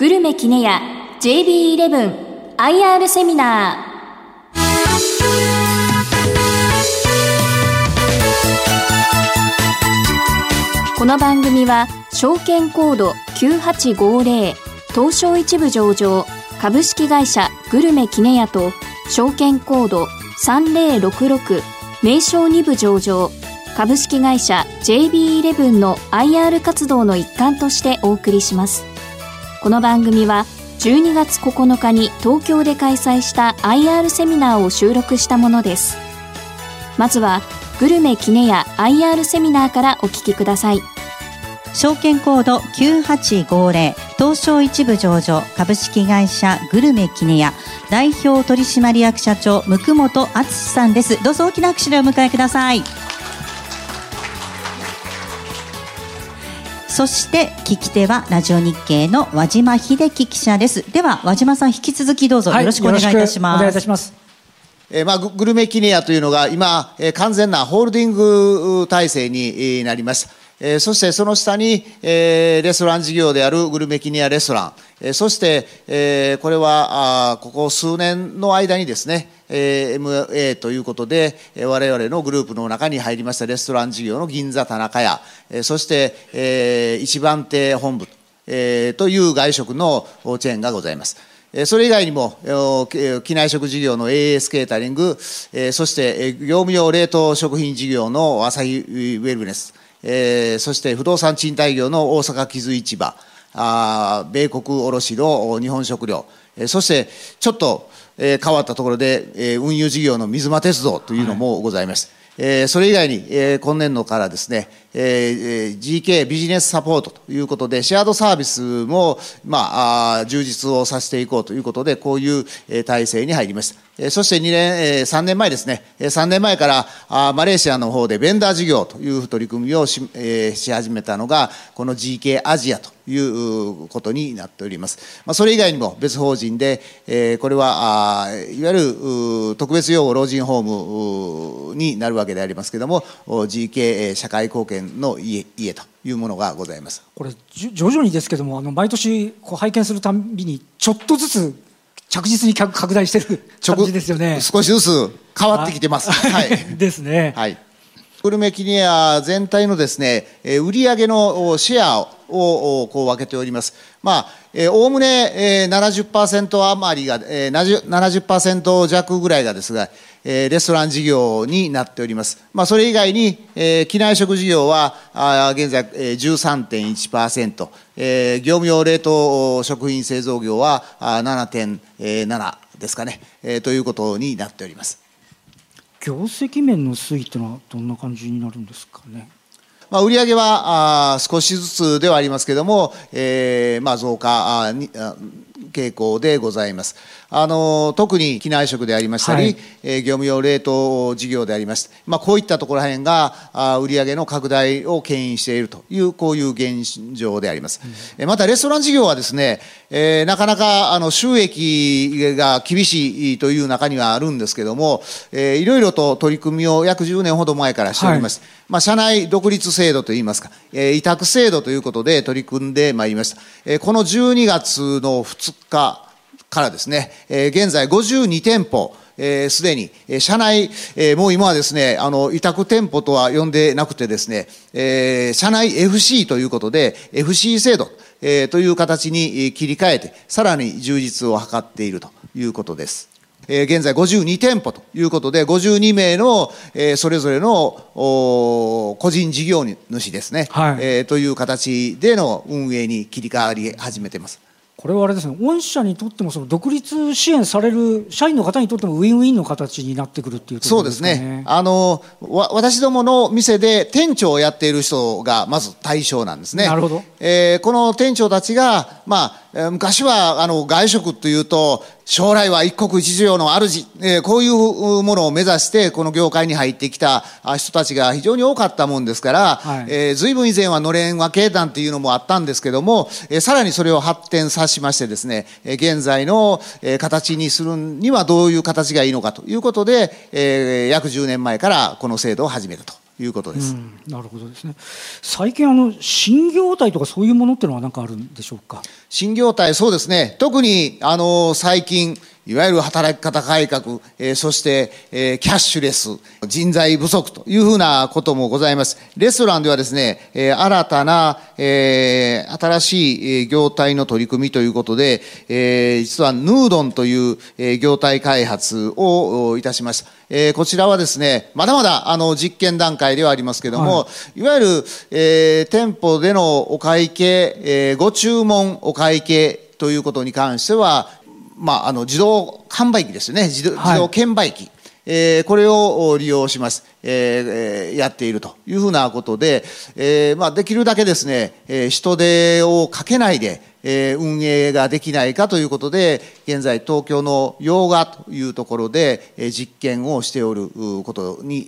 グルメキネヤ JB11 IR セミナー。この番組は証券コード9850東証一部上場株式会社グルメキネヤと証券コード3066名称2部上場株式会社 JB11 の IR 活動の一環としてお送りします。この番組は12月9日に東京で開催した IR セミナーを収録したものです。まずはグルメキネヤ IR セミナーからお聞きください。証券コード9850東証一部上場株式会社グルメキネヤ代表取締役社長向本敦さんです。どうぞ大きな拍手でお迎えください。そして聞き手はラジオ日経の和島秀樹記者です。では和島さん引き続きどうぞよろしくお願いいたします、はい、お願いいたします。えー、まあ、グルメキネヤというのが今、えー、完全なホールディング体制になりました。え、そしてその下に、え、レストラン事業であるグルメキニアレストラン、え、そして、え、これはあここ数年の間にですね、えー、MA ということで、えー、我々のグループの中に入りましたレストラン事業の銀座田中屋、え、そして、え、一番亭本部、え、という外食のチェーンがございます。それ以外にも、機内食事業の AS ケータリング、そして業務用冷凍食品事業のアサヒウェルネス、えー、そして不動産賃貸業の大阪木津市場あ米国卸の日本食料、えー、そしてちょっと、えー、変わったところで、えー、運輸事業の水間鉄道というのもございます、はい、えー、それ以外に、えー、今年度からですね、えー、GK ビジネスサポートということでシェアードサービスも、まあ、充実をさせていこうということでこういう、体制に入りましたそして2年、3年前ですね、3年前からマレーシアの方でベンダー事業という取り組みをし,、し始めたのが、この GK アジアということになっております。まあ、それ以外にも別法人で、これはいわゆる特別養護老人ホームになるわけでありますけれども、GK 社会貢献の家家というものがございます。これ徐々にですけども、あの毎年こう拝見するたびにちょっとずつ着実に拡大してる感じですよね 少しずつ変わってきてます。はい、ですね。はい。グルメキニア全体のですね、売上のシェアをこう分けております。まあ、おおむね70%余りが、70%弱ぐらいがですが、レストラン事業になっております。まあ、それ以外に、機内食事業は現在13.1%、業務用冷凍食品製造業は7.7ですかね、ということになっております。業績面の推移というのはどんな感じになるんですかね？まあ、売上はあ少しずつではありますけれども、えーまあ、増加に傾向でございます。あの特に機内食でありましたり、はい、えー、業務用冷凍事業でありまして、まあ、こういったところらへんがあ売上の拡大を牽引しているというこういう現状であります、うん、またレストラン事業はですね、えー、なかなかあの収益が厳しいという中にはあるんですけども、えー、いろいろと取り組みを約10年ほど前からしております、はい、まあ、社内独立制度といいますか、えー、委託制度ということで取り組んでまいりました、えー、この12月の2日からですね、えー、現在52店舗、す、えー、で、に、えー、社内、えー、もう今はですね、あの、委託店舗とは呼んでなくてですね、えー、社内 FC ということで、FC 制度、えー、という形に切り替えて、さらに充実を図っているということです。えー、現在52店舗ということで、52名の、えー、それぞれの個人事業主ですね、はい、えー、という形での運営に切り替わり始めています。これはあれですね、御社にとってもその独立支援される社員の方にとってもウィンウィンの形になってくるっていう、ね、そうですね。あの私どもの店で店長をやっている人がまず対象なんですね。なるほど。えー、この店長たちがまあ昔はあの外食というと将来は一国一城の主、えー、こういうものを目指してこの業界に入ってきた人たちが非常に多かったもんですから、はい。えー、随分以前はのれん分け団っていうのもあったんですけども、えー、さらにそれを発展さしましてですね、えー、現在の、えー、形にするにはどういう形がいいのかということで、えー、約10年前からこの制度を始めたということです。うんなるほどですね。最近あの新業態とかそういうものっていうのは何かあるんでしょうか？新業態、そうですね。特に、あの、最近、いわゆる働き方改革、えーそして、えーキャッシュレス、人材不足というふうなこともございます。レストランではですね、えー新たな、えー新しいえー業態の取り組みということで、えー実はヌードンという、えー業態開発をおいたしました。えーこちらはですね、まだまだあの実験段階ではありますけれども、い、わゆる、えー店舗でのお会計、えーご注文お会計ということに関しては、まあ、あの自動販売機ですよね、自動,、券売機。えーこれを利用します、えーえーやっているというふうなことで、えーまあ、できるだけですね、えー人手をかけないで、えー運営ができないかということで、現在、東京の洋画というところで、えー実験をしておるうことに、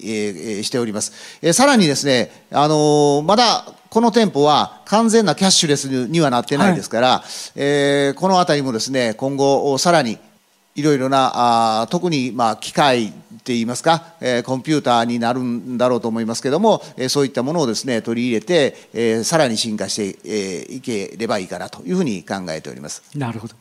しております。えーさらにですね、あのーまだこの店舗は完全なキャッシュレスにはなってないですから、えーこのあたりもですね、今後、さらにいろいろなあー特にまあ機械って言いますか、えーコンピューターになるんだろうと思いますけども、えーそういったものをですね取り入れて、えーさらに進化して、えーいければいいかなというふうに考えております。なるほど。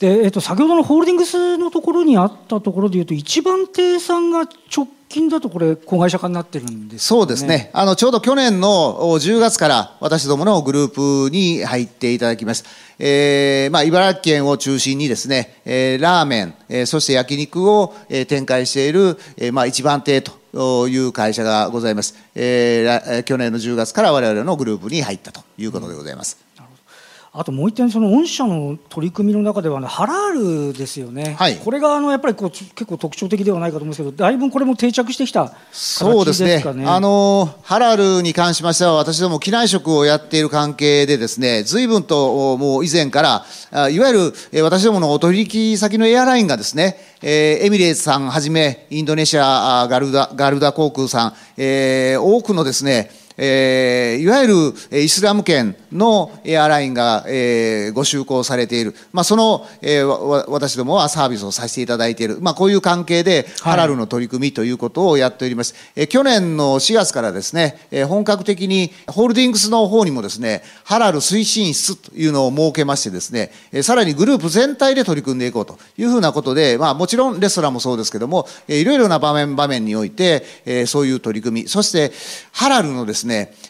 で、えっと、先ほどのホールディングスのところにあったところでいうと、一番亭さんが直近だとこれ、子会社化になってるんですよそうですね。あの、ちょうど去年の10月から私どものグループに入っていただきました。えーまあ、茨城県を中心にですね、えーラーメン、えーそして焼肉を、えー展開している、えーまあ、一番亭という会社がございます。えー去年の10月から我々のグループに入ったということでございます。あともう一点、その御社の取り組みの中では、ね、ハラールですよね、はい。これがあのやっぱりこう結構特徴的ではないかと思うんですけど、だいぶこれも定着してきたそうですね。形ですかね。あのハラルに関しましては、私ども機内食をやっている関係でですね、随分とおもう以前から、あいわゆるえー私どものお取引先のエアラインがですね、えーエミレーツさんはじめ、インドネシアあガルダガルダ航空さん、えー多くのですね、えーいわゆるえーイスラム圏のエアラインが、えーご就航されている、まあ、その、えー私どもはサービスをさせていただいている、まあ、こういう関係で、はい。ハラルの取り組みということをやっております。えー去年の4月からですね、えー本格的にホールディングスの方にもですね、ハラル推進室というのを設けましてですね、えーさらにグループ全体で取り組んでいこうというふうなことで、まあ、もちろんレストランもそうですけども、えーいろいろな場面場面において、えーそういう取り組み、そしてハラルのですね、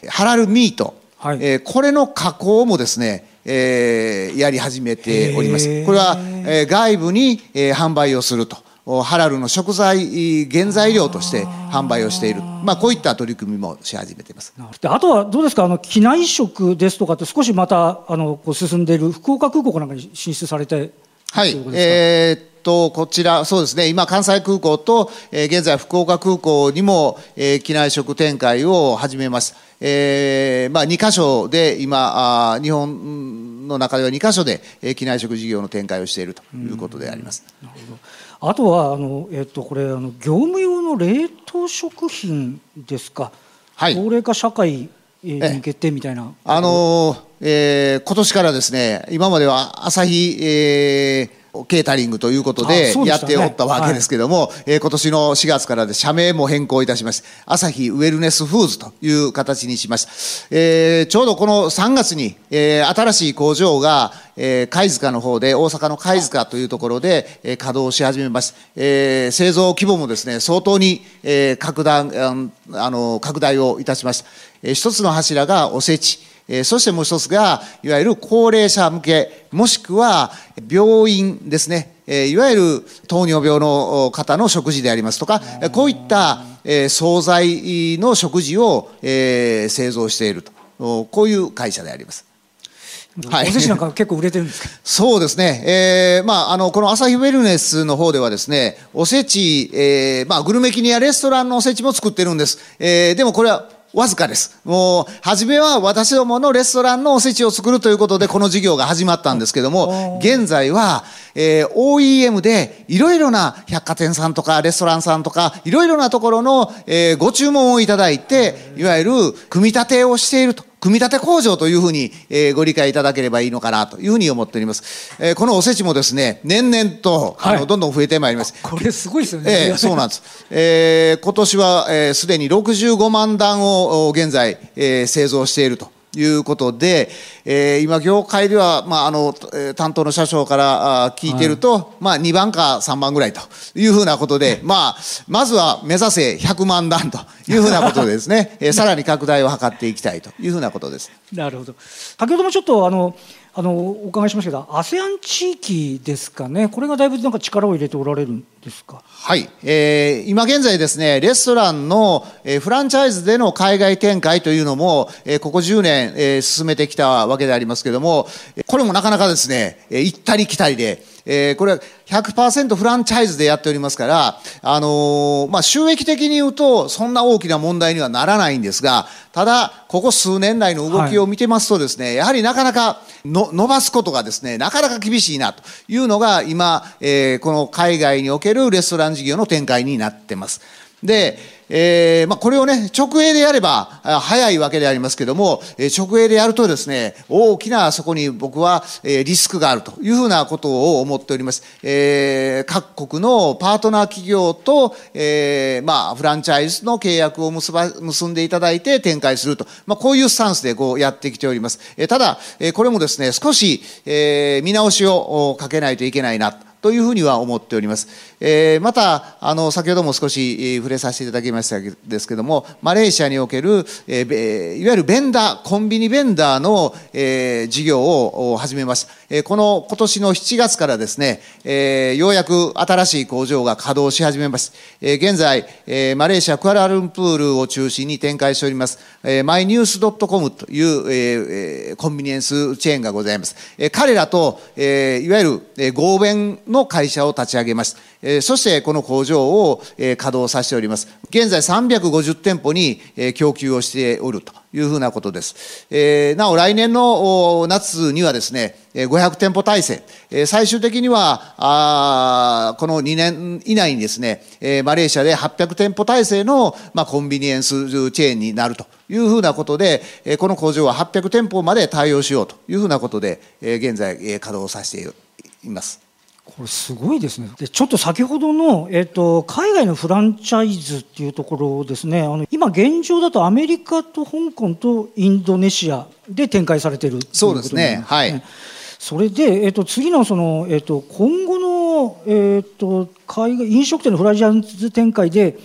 ハラルミート、はい。えーこれの加工もですね、えーやり始めております。これは、えー外部に、えー販売をすると。おハラルの食材原材料として販売をしている、まあ、こういった取り組みもし始めています。であとはどうですか、あの機内食ですとかって、少しまたあのこう進んでいる福岡空港かなんかに進出されてはいということ、ですか？えーっと、こちら、そうですね、今、関西空港と、えー現在、福岡空港にも、えー機内食展開を始めます。えーまあ、2箇所で、今、あー日本の中では2箇所で、えー機内食事業の展開をしているということであります。あとはあの、えっと、これあの、業務用の冷凍食品ですか、はい。高齢化社会に向けてみたいな、あのーえー今年からですね、今までは朝日、えーケータリングということあでやったておったわけですけども、えー今年の4月からで社名も変更いたしまして、朝日ウェルネスフーズという形にしました。えーちょうどこの3月に、えー新しい工場が、えー貝塚の方で、大阪の貝塚というところで、えー稼働し始めました。えー製造規模もですね、相当に、えー拡大、あの拡大をいたしました。えー一つの柱がおせち。えーそしてもう一つが、いわゆる高齢者向け、もしくは病院ですね。えーいわゆる糖尿病の方の食事でありますとか、えーこういった、えー惣菜の食事を、えー製造していると。おこういう会社であります。はいお寿司なんか結構売れてるんですか？そうですね、えーまあ、あのこの朝日ウェルネスの方ではですねおせち、えーまあ、グルメキニアレストランのおせちも作ってるんです、えーでもこれはわずかです。もう、初めは私どものレストランのおせちを作るということで、この事業が始まったんですけども、現在は、えー OEM でいろいろな百貨店さんとかレストランさんとか、いろいろなところの、えーご注文をいただいて、いわゆる組み立てをしていると組み立て工場というふうに、えー、ご理解いただければいいのかなというふうに思っております。えー、このおせちもですね、年々と、はい、あのどんどん増えてまいります。これすごいですよね。えー、そうなんです。えー、今年はすで、えー、に65万段を現在、えー、製造していると。いうことで、えー、今、業界では、まあ、あの担当の社長からあ聞いてると、はい、まあ、2番か3番ぐらいというふうなことで、まあ、まずは目指せ100万段というふうなことでですね、えー、さらに拡大を図っていきたいというふうなことです。なるほど。先ほどもちょっとあのあのお伺いしましたけど、ASEAN 地域ですかね、これがだいぶなんか力を入れておられるんですか？はい、えー、今現在ですね、レストランの、えー、フランチャイズでの海外展開というのも、えー、ここ10年、えー、進めてきたわけでありますけれども、これもなかなかですね、え、行ったり来たりで、えー、これは100%フランチャイズでやっておりますから、あのー、まあ、収益的に言うと、そんな大きな問題にはならないんですが、ただ、ここ数年来の動きを見てますとですね、はい、やはりなかなかの伸ばすことがですね、なかなか厳しいなというのが、今、えー、この海外におけるレストラン事業の展開になってます。で、えーまあ、これをね、直営でやれば早いわけでありますけども、直営でやるとですね、大きなそこに僕はリスクがあるというふうなことを思っております。えー、各国のパートナー企業と、えー、まあ、フランチャイズの契約を結ば結んでいただいて展開すると、まあ、こういうスタンスでこうやってきております。えー、ただ、これもですね、少し、えー、見直しをかけないといけないな。とというふうには思っております。えー、またあの先ほども少し触れさせていただきましたですけどもマレーシアにおける、えー、いわゆるベンダーコンビニベンダーの、えー、事業を始めました、この今年の7月からですね、ようやく新しい工場が稼働し始めます。現在、マレーシアクアラルンプールを中心に展開しております、マイニュースドットコムという、コンビニエンスチェーンがございます。彼らと、いわゆる、合弁の会社を立ち上げます。え、そしてこの工場を、え、稼働させております。現在350店舗に、え、供給をしておるというふうなことです。え、なお来年の夏にはですね、500店舗体制、え、最終的にはあこの2年以内にですね、え、マレーシアで800店舗体制の、まあ、コンビニエンスチェーンになるというふうなことで、え、この工場は800店舗まで対応しようというふうなことで、え、現在、え、稼働させています。これすごいですね。でちょっと先ほどの、えーと、海外のフランチャイズっていうところですねあの今現状だとアメリカと香港とインドネシアで展開されてるそうですね。はい。それで、えーと、次のその、えーと、今後の、えー、と海外飲食店のフランチャイズ展開で、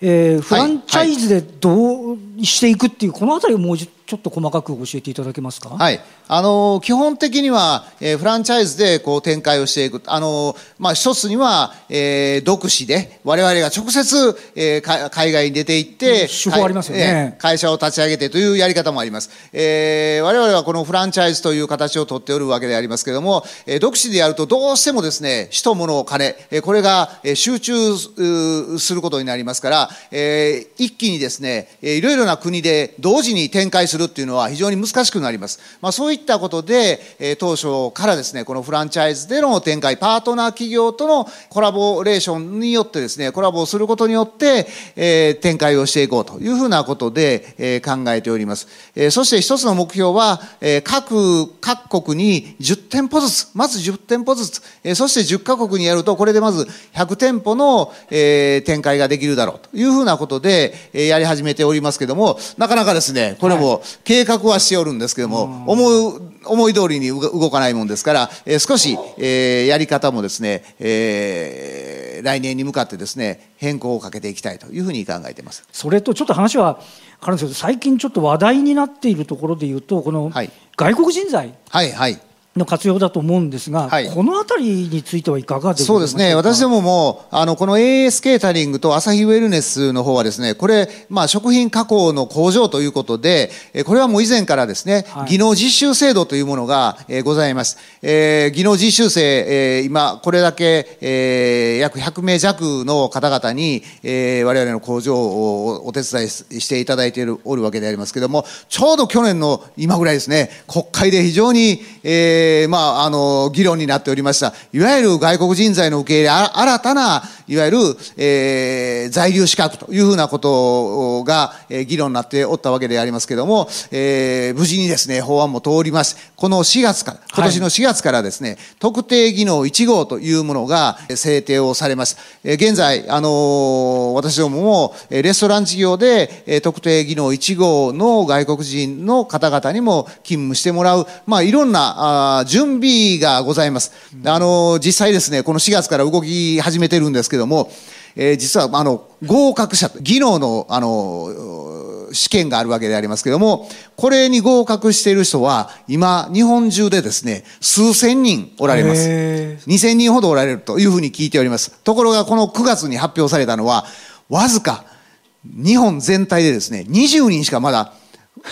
えー、フランチャイズでどうしていくっていう、このあたりをもうちょっと細かく教えていただけますか？はい、あの基本的には、えー、フランチャイズでこう展開をしていく、あのまあ、一つには、えー、独自で、われわれが直接、えー、海外に出て行って、手法ありますよね、えー、会社を立ち上げてというやり方もあります。えー、我々はこのフランチャイズという形をとっておるわけでありますけれども、えー、独自でやるとどうしてもですね、人物金、えー、これが集中することになりますから、えー、一気にですね、いろいろな国で同時に展開するるっていうのは非常に難しくなります。まあ、そういったことで、え当初からですね、このフランチャイズでの展開、パートナー企業とのコラボレーションによってですね、コラボをすることによって、えー、展開をしていこうというふうなことで、えー、考えております。えー、そして一つの目標は、えー、各、各国に10店舗ずつ、まず10店舗ずつ、えー、そして10カ国にやると、これでまず100店舗の、えー、展開ができるだろうというふうなことで、えー、やり始めておりますけども、なかなかですね、これも計画はしておるんですけども、思う、思い通りに動かないもんですから、えー、少し、えー、やり方もですね、えー、来年に向かってですね、変更をかけていきたいというふうに考えています。それとちょっと話はあるんですけど、最近ちょっと話題になっているところでいうと、この外国人材。はい、はい、はいの活用だと思うんですが、はい、このあたりについてはいかがでそうですね、私どももあのこの AS ケータリングとアサヒウェルネスの方はですね、これ、まあ、食品加工の工場ということで、これはもう以前からですね、はい、技能実習制度というものが、えー、ございます。えー、技能実習生、えー、今、これだけ、えー、約100名弱の方々に、えー、我々の工場をお手伝いしていただいているおるわけでありますけれども、ちょうど去年の今ぐらいですね、国会で非常に、えーえー、まあ、あの、議論になっておりました、いわゆる外国人材の受け入れ、新たな、いわゆる、えー、在留資格というふうなことが、えー、議論になっておったわけでありますけれども、えー、無事にですね、法案も通ります。この4月から、今年の4月からですね、はい、特定技能1号というものが制定をされます。えー、現在、あのー、私どもも、レストラン事業で、えー、特定技能1号の外国人の方々にも勤務してもらう、まあ、いろんなあ準備がございます。あのー、実際ですね、この4月から動き始めてるんですけども、えー、実はあの合格者技能のあの試験があるわけでありますけどもこれに合格している人は今日本中でですね数千人おられます。2000人ほどおられるというふうに聞いております。ところがこの9月に発表されたのはわずか日本全体でですね20人しかまだ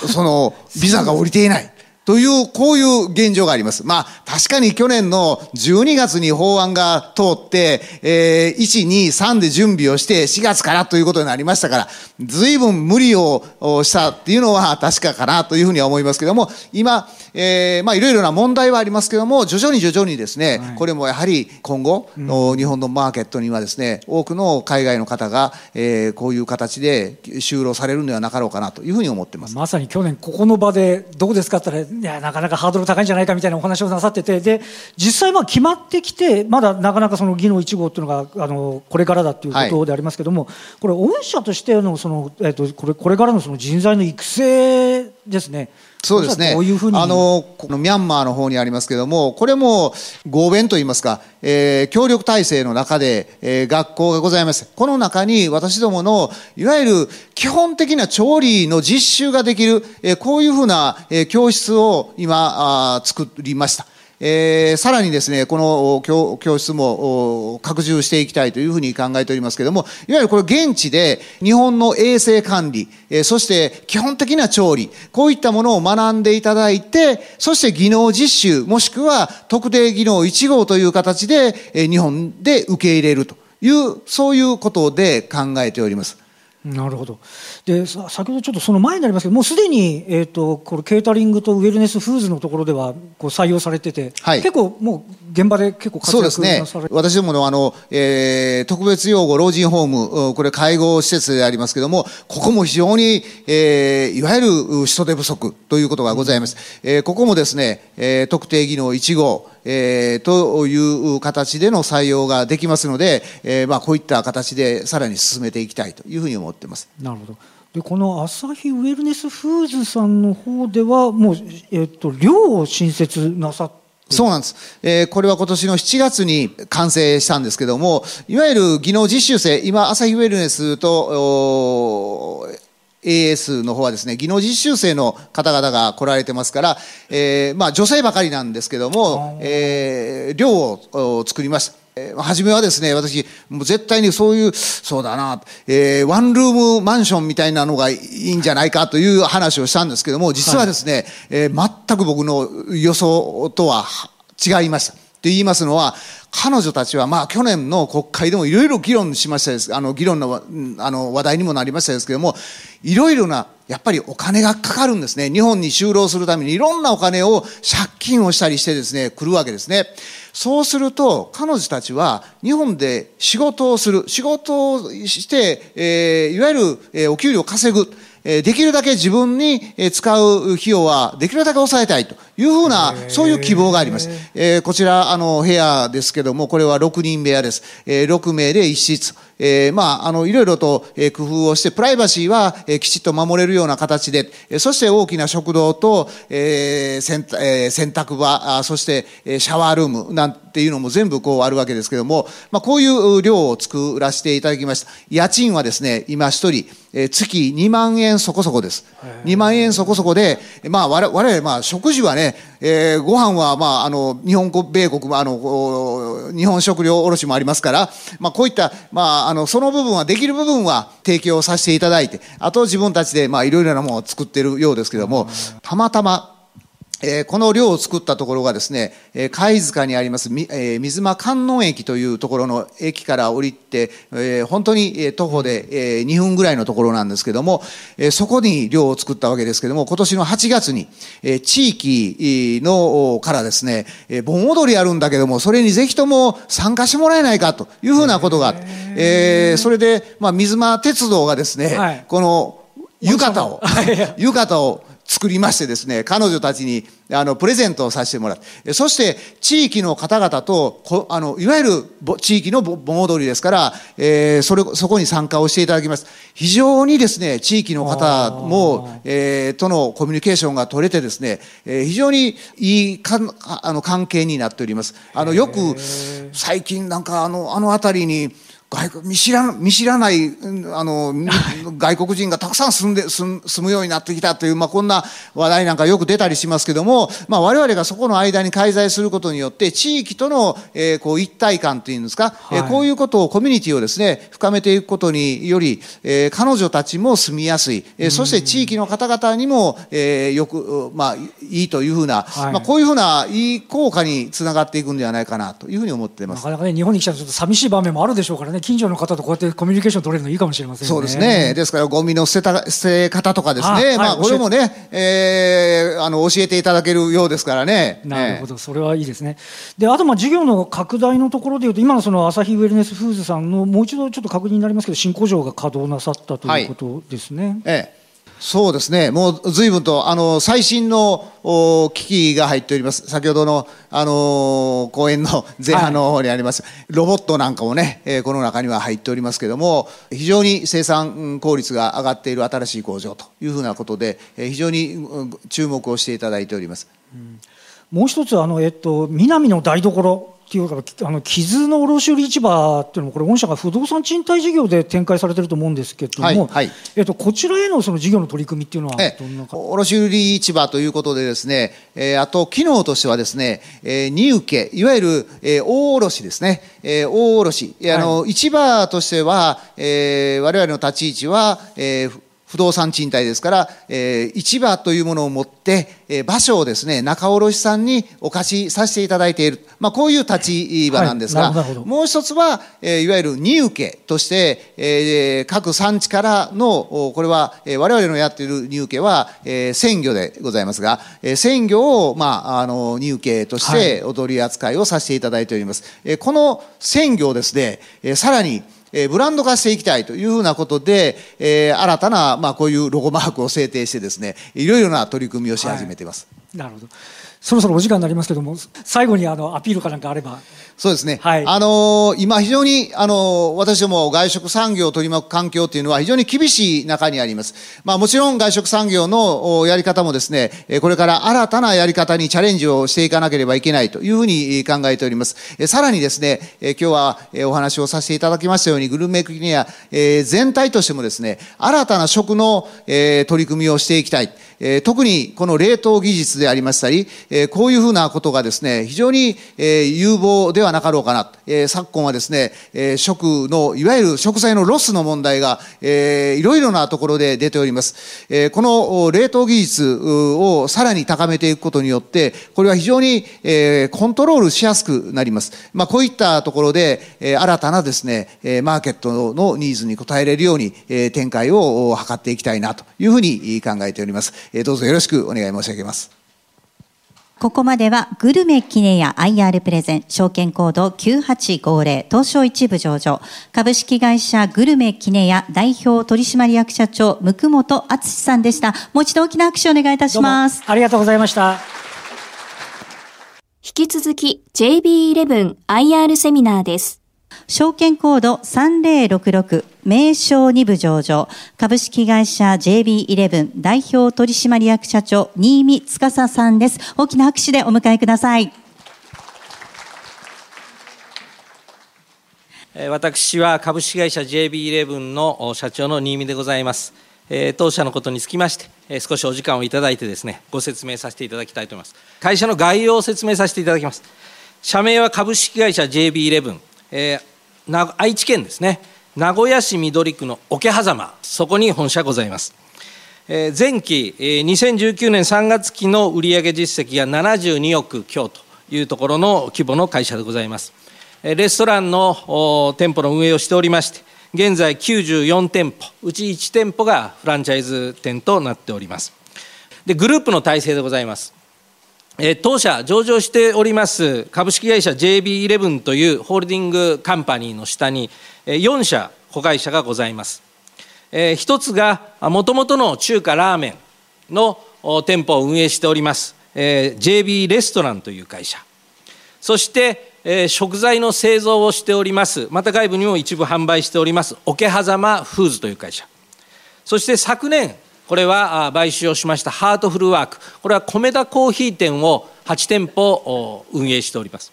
その ビザが下りていないという、こういう現状があります。まあ、確かに去年の12月に法案が通って、えー、1、2、3で準備をして、4月からということになりましたから、随分無理をしたっていうのは確かかなというふうには思いますけども、今、えー、まあ、いろいろな問題はありますけども、徐々に徐々にですね、はい、これもやはり今後、うん、日本のマーケットにはですね、多くの海外の方が、えー、こういう形で就労されるのではなかろうかなというふうに思ってます。まさに去年、ここの場でどうですかっていやなかなかハードル高いんじゃないかみたいなお話をなさっててで実際まあ決まってきてまだなかなかその技能1号っていうのがあのこれからだっていうことでありますけども、はい、これ御社としてのその、えーと、これこれからのその人材の育成ですねそうですね。ううあの、このミャンマーの方にありますけども、これも合弁といいますか、えー、協力体制の中で、えー、学校がございます。この中に私どもの、いわゆる基本的な調理の実習ができる、えー、こういうふうな、えー、教室を今あ、作りました。えー、さらにですね、この教教室も拡充していきたいというふうに考えておりますけれども、いわゆるこれ現地で日本の衛生管理、えー、そして基本的な調理、こういったものを学んでいただいて、そして技能実習、もしくは特定技能1号という形で、えー、日本で受け入れるという、そういうことで考えております。なるほど。で先ほどちょっとその前になりますけどもうすでに、えーと、これケータリングとウェルネスフーズのところではこう採用されてて、はい、結構もう現場で結構活躍そうですね。私どものあの、えー、特別養護老人ホームこれ介護施設でありますけどもここも非常に、えー、いわゆる人手不足ということがございます、えー、ここもですね、えー、特定技能1号えー、という形での採用ができますので、えーまあ、こういった形でさらに進めていきたいというふうに思ってます。なるほど。でこのアサヒウェルネスフーズさんの方ではもう、えーと、寮を新設なさってそうなんです、えー、これは今年の7月に完成したんですけどもいわゆる技能実習生今アサヒウェルネスと AS の方はですね、技能実習生の方々が来られてますから、えー、まあ女性ばかりなんですけども、えー、寮を作りました。えー、初めはですね、私、もう絶対にそういう、そうだな、えー、ワンルームマンションみたいなのがいいんじゃないかという話をしたんですけども、実はですね、はい、えー、全く僕の予想とは違いました。と言いますのは、彼女たちはまあ去年の国会でもいろいろ議論しましたです。あの議論のあの話題にもなりましたですけどもいろいろなやっぱりお金がかかるんですね。日本に就労するためにいろんなお金を借金をしたりしてですね来るわけですね。そうすると彼女たちは日本で仕事をする仕事をして、えー、いわゆる、えー、お給料を稼ぐ。できるだけ自分に使う費用はできるだけ抑えたいと。いうふうな、そういう希望があります。えー、こちら、あの、部屋ですけども、これは6人部屋です。えー、6名で1室。えー、まあ、あの、いろいろと、えー、工夫をして、プライバシーは、えー、きちっと守れるような形で、えー、そして大きな食堂と、えー洗えー、洗濯場あ、そして、えー、シャワールームなんていうのも全部こうあるわけですけども、まあ、こういう量を作らせていただきました。家賃はですね、今一人、えー、月2万円そこそこです。2万円そこそこで、まあ、我々、まあ、食事はね、えー、ご飯は、まあ、あの、日本、米国、あの、日本食料卸もありますから、まあ、こういった、まあ、あの、その部分は、できる部分は提供させていただいて、あと自分たちで、まあ、いろいろなものを作ってるようですけども、たまたま、えー、この寮を作ったところがですね、えー、貝塚にあります、みえー、水間観音駅というところの駅から降りて、えー、本当に、えー、徒歩で、えー、2分ぐらいのところなんですけども、えー、そこに寮を作ったわけですけども、今年の8月に、えー、地域のからですね、えー、盆踊りやるんだけども、それにぜひとも参加してもらえないかというふうなことがあって、えー、それで、まあ、水間鉄道がですね、はい、この浴衣を、浴衣を作りましてですね、彼女たちにあのプレゼントをさせてもらって、そして地域の方々と、こあのいわゆる地域の盆踊りですから、えー、それそこに参加をしていただきます。非常にですね、地域の方も、えー、とのコミュニケーションが取れてですね、えー、非常にいいかあの関係になっております。あのよく最近なんかあのあの辺りに外国見知ら見知らないあの 外国人がたくさん住んで住むようになってきたという、まあ、こんな話題なんかよく出たりしますけども、まあ、我々がそこの間に介在することによって地域との、えー、こう一体感というんですか、はい、えー、こういうことをコミュニティをですね深めていくことにより、えー、彼女たちも住みやすい、えー、そして地域の方々にも、えー、よく、まあ、いいというふうな、はい、まあ、こういうふうないい効果につながっていくんではないかなというふうに思っています。なかなかね日本に来たらちょっと寂しい場面もあるでしょうからね近所の方とこうやってコミュニケーション取れるのいいかもしれません、ね、そうですね。ですから、ゴミの捨てた、捨て方とかですね。まあ、これもね、えー、あの、教えていただけるようですからね。なるほど、それはいいですね。で、あと、まあ、事業の拡大のところでいうと、今のその、アサヒウェルネスフーズさんの、もう一度ちょっと確認になりますけど、新工場が稼働なさったということですね。はい、ええ。そうですね、もう随分とあの最新の機器が入っております、先ほどのあの公演の前半の方にあります、はい、ロボットなんかもね、えこの中には入っておりますけれども、非常に生産効率が上がっている新しい工場というふうなことで、非常に注目をしていただいております。うん、もう一つあの、えっと、南の台所っていうかあの傷の卸売市場っていうのもこれ御社が不動産賃貸事業で展開されてると思うんですけども、はいはい、えっと、こちらへのその事業の取り組みっていうのは？どんな卸売市場ということでですね、えー、あと機能としてはですね、えー、荷受けいわゆる、えー、大卸ですね、えー、大卸。あの、はい、市場としては、えー、我々の立ち位置は、えー不動産賃貸ですから、えー、市場というものを持って、えー、場所をですね、仲卸さんにお貸しさせていただいている。まあ、こういう立ち場なんですが、はい、もう一つは、えー、いわゆる荷受けとして、えー、各産地からの、これは、えー、我々のやっている荷受けは、えー、鮮魚でございますが、えー、鮮魚を、まあ、あの、荷受けとして踊り扱いをさせていただいております。はい、えー、この鮮魚をですね、えー、さらに、えブランド化していきたいというふうなことで、え、新たな、まあ、こういうロゴマークを制定してですねいろいろな取り組みをし始めています。はい、なるほどそろそろお時間になりますけども最後にあのアピールかなんかあればそうですね。はい、あのー、今非常に、あのー、私ども外食産業を取り巻く環境というのは非常に厳しい中にあります。まあもちろん外食産業のやり方もですね、これから新たなやり方にチャレンジをしていかなければいけないというふうに考えております。さらにですね、今日はお話をさせていただきましたように、グルメクリア全体としてもですね、新たな食の取り組みをしていきたい。えー、特にこの冷凍技術でありましたり、え、こういうふうなことがですね、非常に、え、有望ではなかろうかな。え、昨今はですね、え、食の、いわゆる食材のロスの問題が、えー、いろいろなところで出ております。え、この冷凍技術をさらに高めていくことによって、これは非常に、え、コントロールしやすくなります。まあ、こういったところで、え、新たなですね、え、マーケットのニーズに応えれるように、え、展開を図っていきたいなというふうに考えております。えどうぞよろしくお願い申し上げます。ここまではグルメキネヤ IR プレゼン証券コード9850東証一部上場。株式会社グルメキネヤ代表取締役社長向本敦さんでした。もう一度大きな拍手をお願いいたします。ありがとうございました。引き続き JB11IR セミナーです証券コード3066名称2部上場。株式会社 JB11 代表取締役社長新見司さんです。大きな拍手でお迎えください。私は株式会社 JB11 の社長の新見でございます。当社のことにつきまして少しお時間をいただいてですねご説明させていただきたいと思います。会社の概要を説明させていただきます。社名は株式会社 JB11、えー愛知県ですね名古屋市緑区の桶狭間そこに本社ございます前期2019年3月期の売上実績が72億強というところの規模の会社でございます。レストランの店舗の運営をしておりまして、現在94店舗、うち1店舗がフランチャイズ店となっております。で、グループの体制でございます。当社上場しております株式会社 JB11 というホールディングカンパニーの下に4社子会社がございます。一つがもともとの中華ラーメンの店舗を運営しております JB レストランという会社。そして食材の製造をしておりますまた外部にも一部販売しております桶狭間フーズという会社そして昨年これは買収をしましたハートフルワーク。これは米田コーヒー店を8店舗運営しております。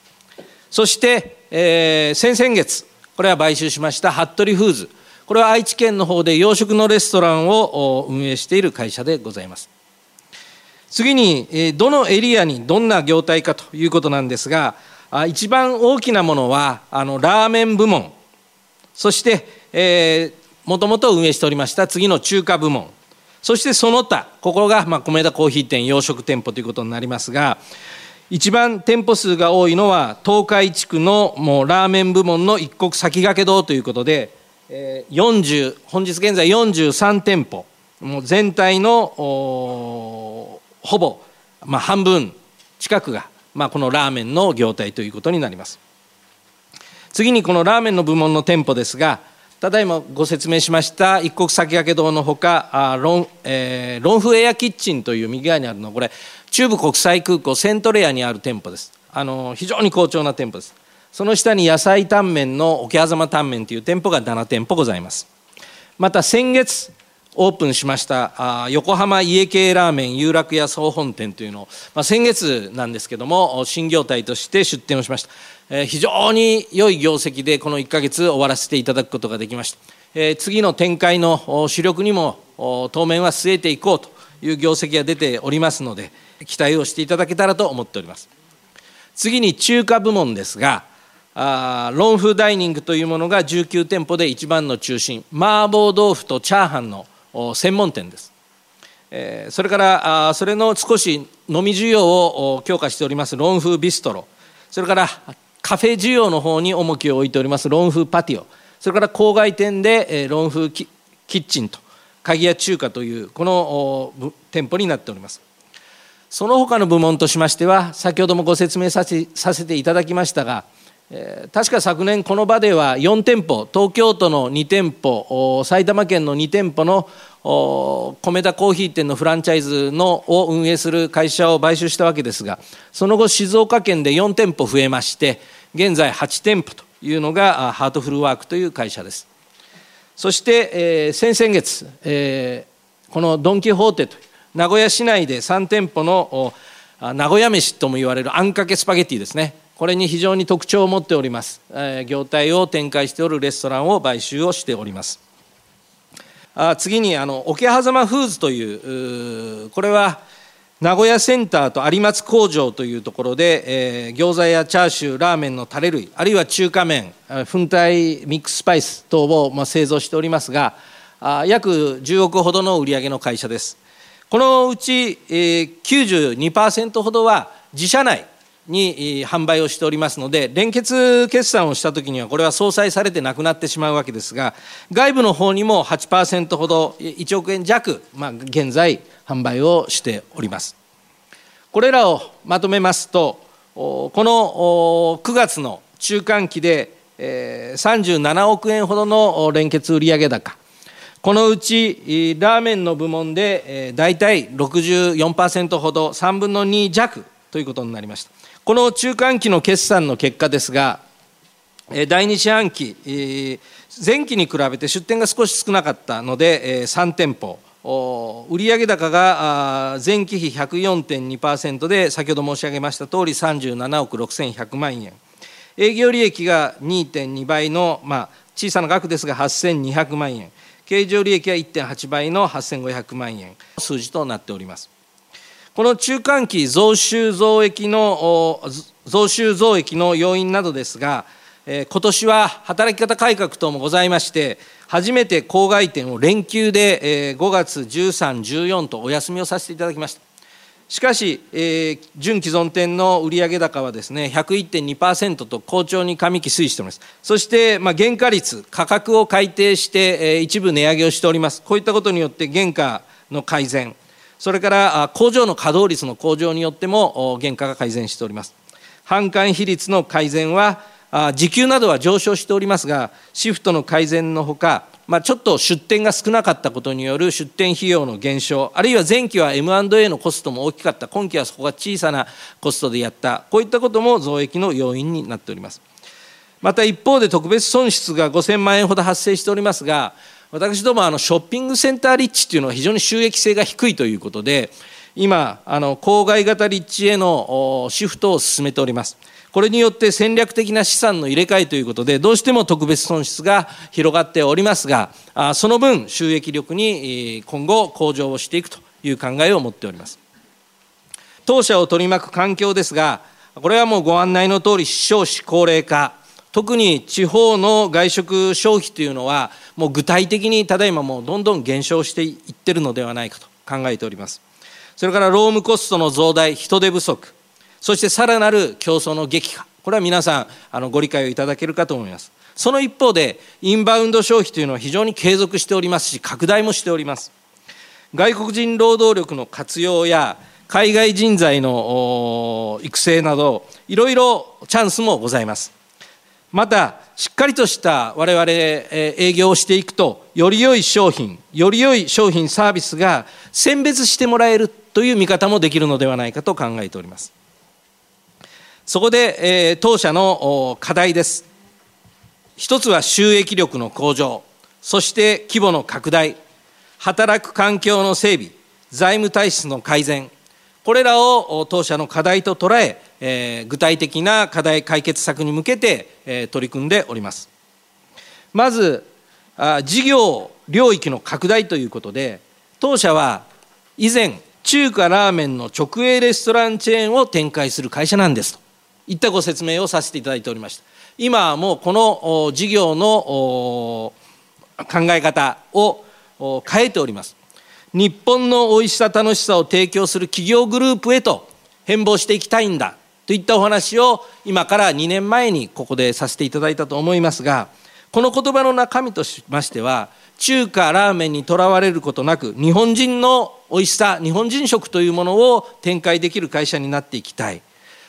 そして、えー、先々月これは買収しました服部フーズ。これは愛知県の方で洋食のレストランを運営している会社でございます。次にどのエリアにどんな業態かということなんですが一番大きなものはあのラーメン部門。そして、えー、もともと運営しておりました次の中華部門。そしてその他ここがまあ米田コーヒー店洋食店舗ということになりますが一番店舗数が多いのは東海地区のもうラーメン部門の一国先駆け堂ということで40本日現在43店舗。もう全体のほぼ、まあ、半分近くが、まあ、このラーメンの業態ということになります。次にこのラーメンの部門の店舗ですがただいまご説明しました一国先駆け堂のほかあロン,、えー、ロンフエアキッチンという右側にあるのこれ中部国際空港セントレアにある店舗です。あの非常に好調な店舗です。その下に野菜タンメンの桶狭間タンメンという店舗が7店舗ございます。また先月オープンしましたあ横浜家系ラーメン有楽屋総本店というのを、まあ、先月なんですけども新業態として出店をしました。非常に良い業績でこの1ヶ月終わらせていただくことができました。次の展開の主力にも当面は据えていこうという業績が出ておりますので、期待をしていただけたらと思っております。次に中華部門ですが、あロンフーダイニングというものが19店舗で一番の中心、麻婆豆腐とチャーハンの専門店です。それからそれの少し飲み需要を強化しておりますロンフービストロそれからカフェ需要の方に重きを置いておりますロン風パティオ。それから郊外店でロン風キッチンと鍵屋中華というこの店舗になっております。その他の部門としましては先ほどもご説明させさせていただきましたが確か昨年この場では4店舗東京都の2店舗埼玉県の2店舗の米田コーヒー店のフランチャイズのを運営する会社を買収したわけですがその後静岡県で4店舗増えまして現在8店舗というのがハートフルワークという会社です。そして、えー、先々月、えー、このドン・キホーテという名古屋市内で3店舗の名古屋飯とも言われるあんかけスパゲティですね。これに非常に特徴を持っております、えー、業態を展開しておるレストランを買収をしております。あ次にあの桶狭間フーズというこれは名古屋センターと有松工場というところで、えー、餃子やチャーシューラーメンのタレ類あるいは中華麺粉体ミックススパイス等を、まあ、製造しておりますがあ約10億ほどの売り上げの会社です。このうち、えー、92%ほどは自社内に販売をしておりますので連結決算をした時にはこれは相殺されてなくなってしまうわけですが外部の方にも8%ほど1億円弱、まあ、現在販売をしております。これらをまとめますとこの9月の中間期で37億円ほどの連結売上高。このうちラーメンの部門で大体64%ほど3分の2弱ということになりました。この中間期の決算の結果ですが、第2四半期、前期に比べて出店が少し少なかったので、3店舗、売上高が前期比104.2%で、先ほど申し上げましたとおり37億6100万円、営業利益が2.2倍の、まあ、小さな額ですが8200万円、経常利益は1.8倍の8500万円、数字となっております。この中間期増収増益の増収増益の要因などですが、今年は働き方改革等もございまして、初めて郊外店を連休で5月13、14とお休みをさせていただきました。しかし、えー、純既存店の売上高はですね、101.2%と好調に上期推移しております。そして、まあ、原価率、価格を改定して、えー、一部値上げをしております。こういったことによって原価の改善、それから工場の稼働率の向上によっても原価が改善しております。販管比率の改善は、時給などは上昇しておりますが、シフトの改善のほか、まあ、ちょっと出店が少なかったことによる出店費用の減少、あるいは前期は M&A のコストも大きかった、今期はそこが小さなコストでやった、こういったことも増益の要因になっております。また一方で特別損失が5000万円ほど発生しておりますが、私どもあのショッピングセンター立地っていうのは非常に収益性が低いということで、今、あの郊外型立地へのシフトを進めております。これによって戦略的な資産の入れ替えということで、どうしても特別損失が広がっておりますが、その分、収益力に今後、向上をしていくという考えを持っております。当社を取り巻く環境ですが、これはもうご案内の通り、少子高齢化、特に地方の外食消費というのは、もう具体的にただいまもうどんどん減少していってるのではないかと考えております。それから労務コストの増大、人手不足、そしてさらなる競争の激化、これは皆さんあのご理解をいただけるかと思います。その一方で、インバウンド消費というのは非常に継続しておりますし、拡大もしております。外国人労働力の活用や、海外人材の育成など、いろいろチャンスもございます。また、しっかりとした我々営業をしていくと、より良い商品、より良い商品、サービスが選別してもらえるという見方もできるのではないかと考えております。そこで、え、当社の課題です。一つは収益力の向上、そして規模の拡大、働く環境の整備、財務体質の改善、これらを当社の課題と捉え、えー、具体的な課題解決策に向けて、えー、取り組んでおります。まず、あ事業領域の拡大ということで、当社は以前、中華ラーメンの直営レストランチェーンを展開する会社なんですと。いったご説明をさせていただいておりました。今はもうこの事業の考え方を変えております。日本の美味しさ楽しさを提供する企業グループへと変貌していきたいんだといったお話を今から2年前にここでさせていただいたと思いますがこの言葉の中身としましては中華ラーメンにとらわれることなく日本人の美味しさ日本人食というものを展開できる会社になっていきたい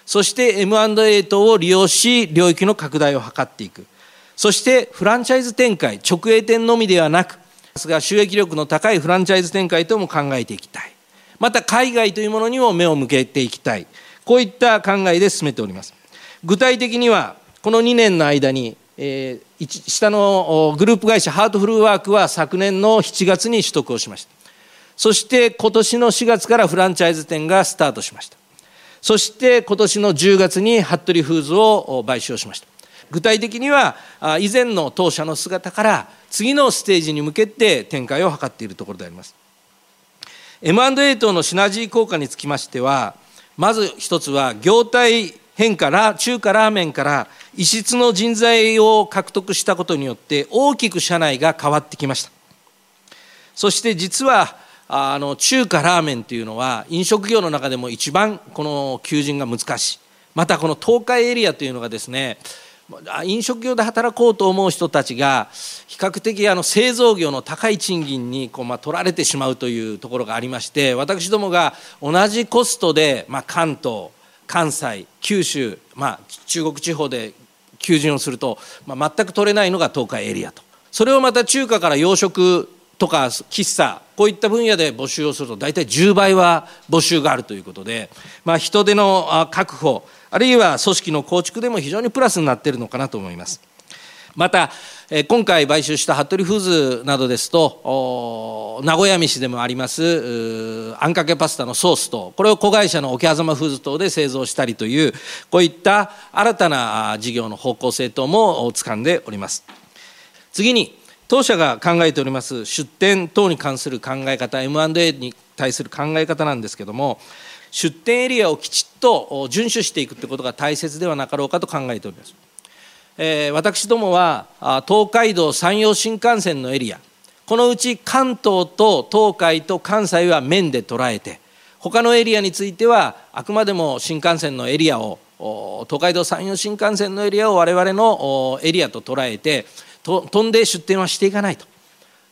そして M&A 等を利用し、領域の拡大を図っていく。そしてフランチャイズ展開、直営店のみではなく、が収益力の高いフランチャイズ展開とも考えていきたい。また海外というものにも目を向けていきたい。こういった考えで進めております。具体的には、この2年の間に、えー、下のグループ会社ハートフルワークは昨年の7月に取得をしました。そして今年の4月からフランチャイズ店がスタートしました。そして今年の10月に服部フーズを買収をしました。具体的には以前の当社の姿から次のステージに向けて展開を図っているところであります。M&A 等のシナジー効果につきましては、まず一つは業態変化ら中華ラーメンから異質の人材を獲得したことによって大きく社内が変わってきました。そして実はあの中華ラーメンというのは飲食業の中でも一番この求人が難しいまたこの東海エリアというのがですね飲食業で働こうと思う人たちが比較的あの製造業の高い賃金にこうま取られてしまうというところがありまして私どもが同じコストでま関東関西九州まあ中国地方で求人をするとま全く取れないのが東海エリアと。それをまた中華から洋食とか喫茶こういった分野で募集をすると大体10倍は募集があるということで、ま、人手の確保あるいは組織の構築でも非常にプラスになっているのかなと思います。また、今回買収した服部フーズなどですと、名古屋飯でもあります、あんかけパスタのソースと、これを子会社の桶狭間フーズ等で製造したりという、こういった新たな事業の方向性等も掴んでおります。次に、当社が考えております出店等に関する考え方 M&A に対する考え方なんですけども出店エリアをきちっと遵守していくということが大切ではなかろうかと考えております。えー、私どもは東海道山陽新幹線のエリア。このうち関東と東海と関西は面で捉えて他のエリアについてはあくまでも新幹線のエリアを東海道山陽新幹線のエリアを我々のエリアと捉えて飛んで出店はしていかないと。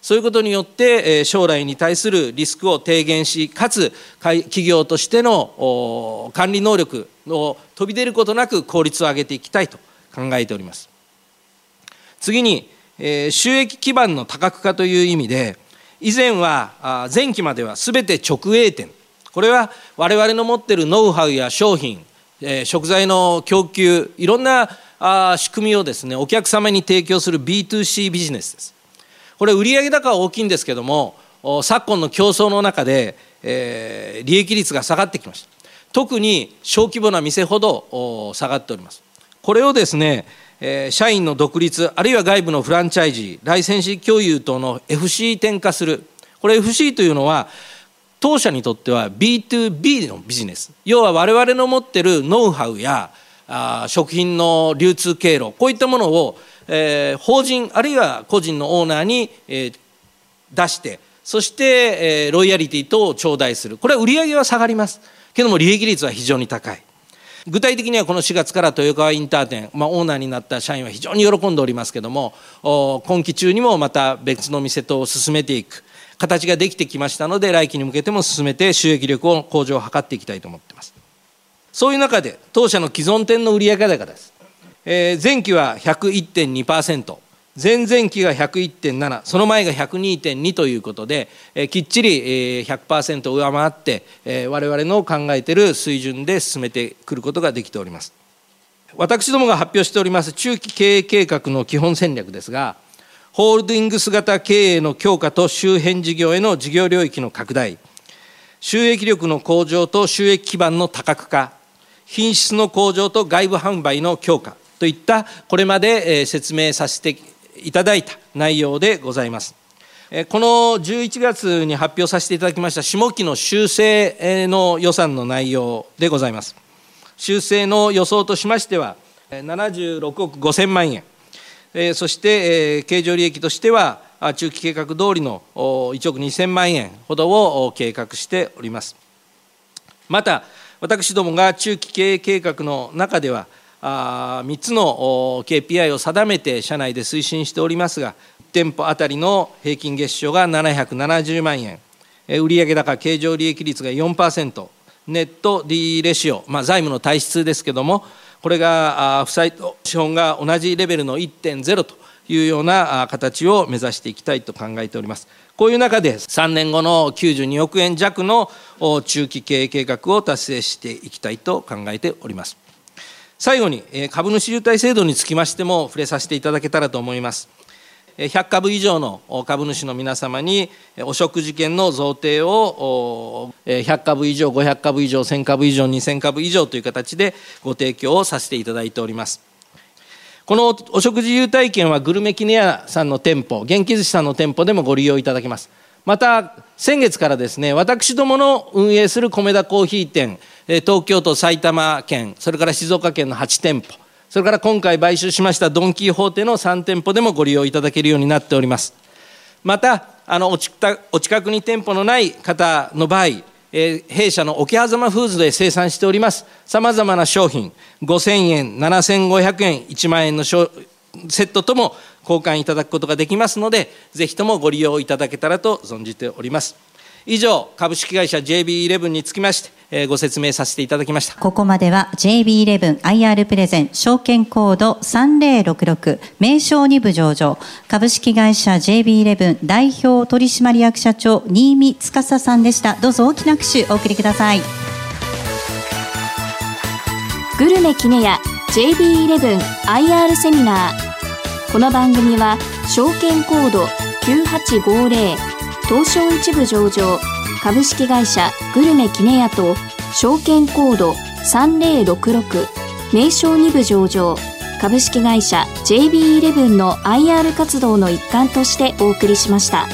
そういうことによって将来に対するリスクを低減しかつ企業としての管理能力を飛び出ることなく効率を上げていきたいと考えております。次に収益基盤の多角化という意味で以前は前期までは全て直営店。これは我々の持っているノウハウや商品食材の供給いろんな仕組みをですねお客様に提供する B2C ビジネスです。これ売上高は大きいんですけども昨今の競争の中で、えー、利益率が下がってきました。特に小規模な店ほど下がっております。これをですね、えー、社員の独立あるいは外部のフランチャイジーライセンシー共有等の FC 転化する。これ FC というのは当社にとっては B2B のビジネス。要は我々の持ってるノウハウやあ食品の流通経路こういったものをえー、法人あるいは個人のオーナーに、えー、出してそして、えー、ロイヤリティ等を頂戴する。これは売上は下がります。けども利益率は非常に高い。具体的にはこの4月から豊川インター店、まあ、オーナーになった社員は非常に喜んでおりますけども今期中にもまた別の店と進めていく。形ができてきましたので来期に向けても進めて収益力を向上を図っていきたいと思っています。そういう中で当社の既存店の売上高です。えー、前期は101.2%前々期が101.7その前が102.2ということで、えー、きっちり、えー、100%上回って、えー、我々の考えている水準で進めてくることができております。私どもが発表しております中期経営計画の基本戦略ですがホールディングス型経営の強化と周辺事業への事業領域の拡大収益力の向上と収益基盤の多角化品質の向上と外部販売の強化といったこれまで説明させていただいた内容でございます。この11月に発表させていただきました下期の修正の予算の内容でございます。修正の予想としましては、76億5000万円、そして経常利益としては、中期計画通りの1億2000万円ほどを計画しております。また、私どもが中期経営計画の中では、3つの KPI を定めて社内で推進しておりますが店舗あたりの平均月賞が770万円。売上高経常利益率が4%ネット D レシオ、まあ、財務の体質ですけどもこれが負債と資本が同じレベルの1.0というような形を目指していきたいと考えております。こういう中で3年後の92億円弱の中期経営計画を達成していきたいと考えております。最後に株主優待制度につきましても触れさせていただけたらと思います。100株以上の株主の皆様にお食事券の贈呈を100株以上500株以上1000株以上2000株以上という形でご提供をさせていただいております。このお食事優待券はグルメキネアさんの店舗元気寿司さんの店舗でもご利用いただけます。また先月からですね私どもの運営する米田コーヒー店東京都埼玉県それから静岡県の8店舗それから今回買収しましたドン・キーホーテの3店舗でもご利用いただけるようになっております。またあのお近くに店舗のない方の場合え弊社の桶狭間フーズで生産しております。さまざまな商品5000円7500円1万円のセットとも交換いただくことができますのでぜひともご利用いただけたらと存じております。以上株式会社 JB11 につきましてえご説明させていただきました。ここまでは JB11IR プレゼン証券コード3066名称2部上場。株式会社 JB11 代表取締役社長新見司さんでした。どうぞ大きな拍手お送りください。グルメキネヤ JB11IR セミナー。この番組は証券コード9850東証一部上場株式会社グルメキネヤと証券コード3066名称2部上場株式会社 JB11 の IR 活動の一環としてお送りしました。